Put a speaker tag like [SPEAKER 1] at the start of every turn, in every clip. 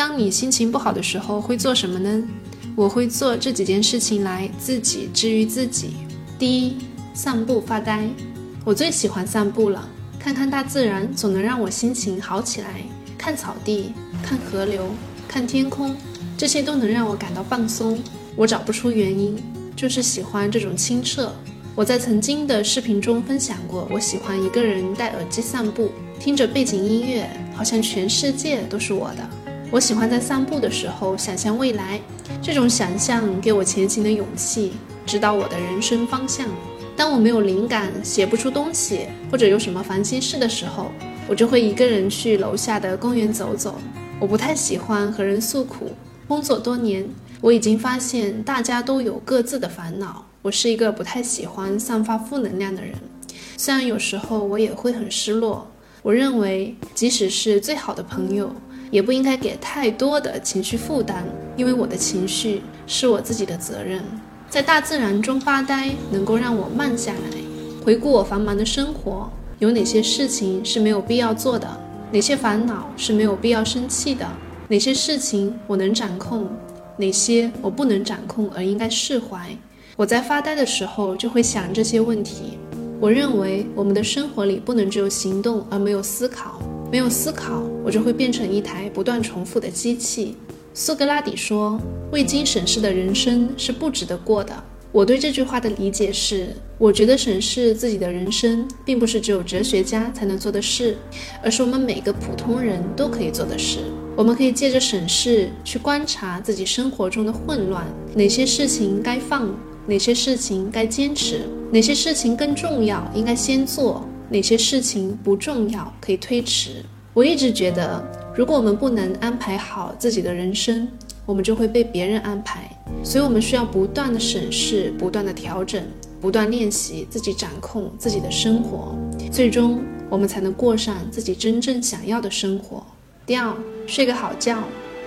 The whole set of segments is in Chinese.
[SPEAKER 1] 当你心情不好的时候会做什么呢？我会做这几件事情来自己治愈自己。第一，散步发呆。我最喜欢散步了，看看大自然总能让我心情好起来。看草地，看河流，看天空，这些都能让我感到放松。我找不出原因，就是喜欢这种清澈。我在曾经的视频中分享过，我喜欢一个人戴耳机散步，听着背景音乐，好像全世界都是我的。我喜欢在散步的时候想象未来，这种想象给我前行的勇气，指导我的人生方向。当我没有灵感，写不出东西，或者有什么烦心事的时候，我就会一个人去楼下的公园走走。我不太喜欢和人诉苦，工作多年，我已经发现大家都有各自的烦恼。我是一个不太喜欢散发负能量的人，虽然有时候我也会很失落。我认为，即使是最好的朋友。也不应该给太多的情绪负担，因为我的情绪是我自己的责任。在大自然中发呆，能够让我慢下来，回顾我繁忙的生活，有哪些事情是没有必要做的，哪些烦恼是没有必要生气的，哪些事情我能掌控，哪些我不能掌控而应该释怀。我在发呆的时候就会想这些问题。我认为我们的生活里不能只有行动而没有思考。没有思考，我就会变成一台不断重复的机器。苏格拉底说：“未经审视的人生是不值得过的。”我对这句话的理解是：我觉得审视自己的人生，并不是只有哲学家才能做的事，而是我们每个普通人都可以做的事。我们可以借着审视去观察自己生活中的混乱，哪些事情该放，哪些事情该坚持，哪些事情更重要，应该先做。哪些事情不重要，可以推迟？我一直觉得，如果我们不能安排好自己的人生，我们就会被别人安排。所以，我们需要不断的审视，不断的调整，不断练习自己掌控自己的生活，最终我们才能过上自己真正想要的生活。第二，睡个好觉。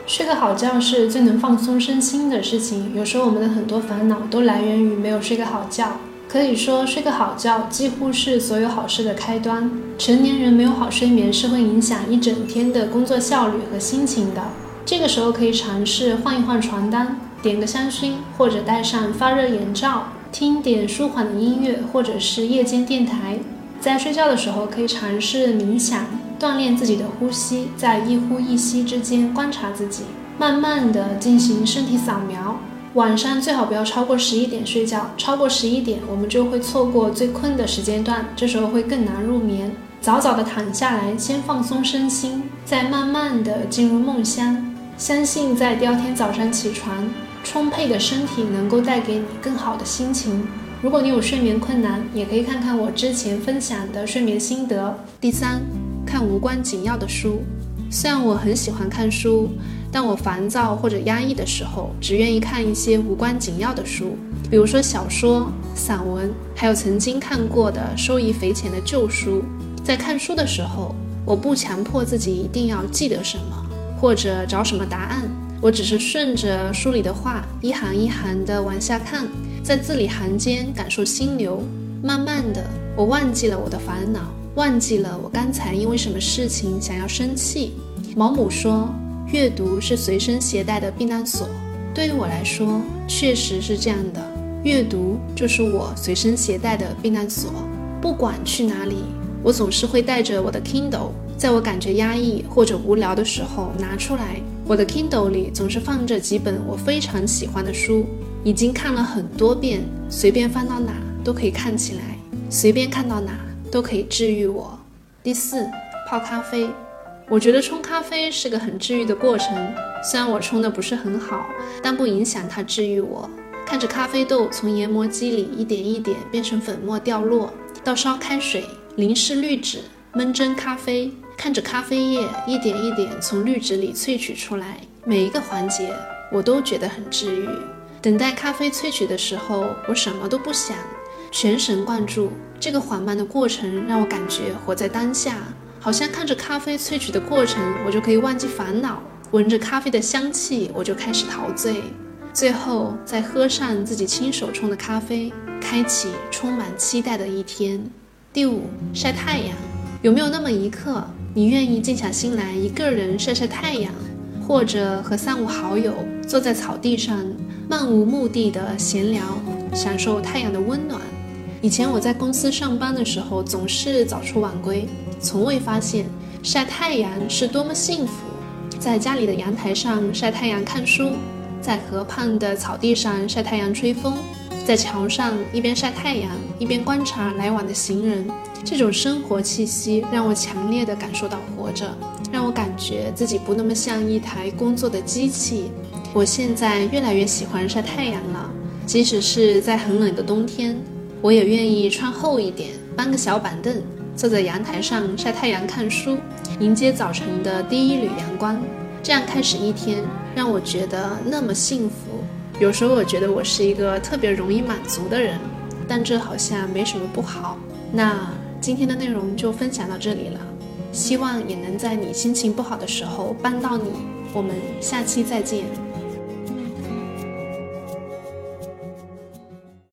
[SPEAKER 1] 睡个好觉是最能放松身心的事情。有时候，我们的很多烦恼都来源于没有睡个好觉。可以说，睡个好觉几乎是所有好事的开端。成年人没有好睡眠是会影响一整天的工作效率和心情的。这个时候可以尝试换一换床单，点个香薰，或者戴上发热眼罩，听点舒缓的音乐，或者是夜间电台。在睡觉的时候可以尝试冥想，锻炼自己的呼吸，在一呼一吸之间观察自己，慢慢的进行身体扫描。晚上最好不要超过十一点睡觉，超过十一点，我们就会错过最困的时间段，这时候会更难入眠。早早的躺下来，先放松身心，再慢慢的进入梦乡。相信在第二天早上起床，充沛的身体能够带给你更好的心情。如果你有睡眠困难，也可以看看我之前分享的睡眠心得。第三，看无关紧要的书。虽然我很喜欢看书。但我烦躁或者压抑的时候，只愿意看一些无关紧要的书，比如说小说、散文，还有曾经看过的收益匪浅的旧书。在看书的时候，我不强迫自己一定要记得什么，或者找什么答案，我只是顺着书里的话，一行一行的往下看，在字里行间感受心流。慢慢的，我忘记了我的烦恼，忘记了我刚才因为什么事情想要生气。毛姆说。阅读是随身携带的避难所，对于我来说，确实是这样的。阅读就是我随身携带的避难所，不管去哪里，我总是会带着我的 Kindle，在我感觉压抑或者无聊的时候拿出来。我的 Kindle 里总是放着几本我非常喜欢的书，已经看了很多遍，随便翻到哪都可以看起来，随便看到哪都可以治愈我。第四，泡咖啡。我觉得冲咖啡是个很治愈的过程，虽然我冲的不是很好，但不影响它治愈我。看着咖啡豆从研磨机里一点一点变成粉末掉落，到烧开水、淋湿滤纸、焖蒸咖啡，看着咖啡液一点一点从滤纸里萃取出来，每一个环节我都觉得很治愈。等待咖啡萃取的时候，我什么都不想，全神贯注。这个缓慢的过程让我感觉活在当下。好像看着咖啡萃取的过程，我就可以忘记烦恼；闻着咖啡的香气，我就开始陶醉。最后再喝上自己亲手冲的咖啡，开启充满期待的一天。第五，晒太阳。有没有那么一刻，你愿意静下心来，一个人晒晒太阳？或者和三五好友坐在草地上，漫无目的的闲聊，享受太阳的温暖。以前我在公司上班的时候，总是早出晚归，从未发现晒太阳是多么幸福。在家里的阳台上晒太阳看书，在河畔的草地上晒太阳吹风，在桥上一边晒太阳一边观察来往的行人。这种生活气息让我强烈的感受到活着，让我感觉自己不那么像一台工作的机器。我现在越来越喜欢晒太阳了，即使是在很冷的冬天，我也愿意穿厚一点，搬个小板凳，坐在阳台上晒太阳看书，迎接早晨的第一缕阳光。这样开始一天，让我觉得那么幸福。有时候我觉得我是一个特别容易满足的人，但这好像没什么不好。那。今天的内容就分享到这里了，希望也能在你心情不好的时候帮到你。我们下期再见。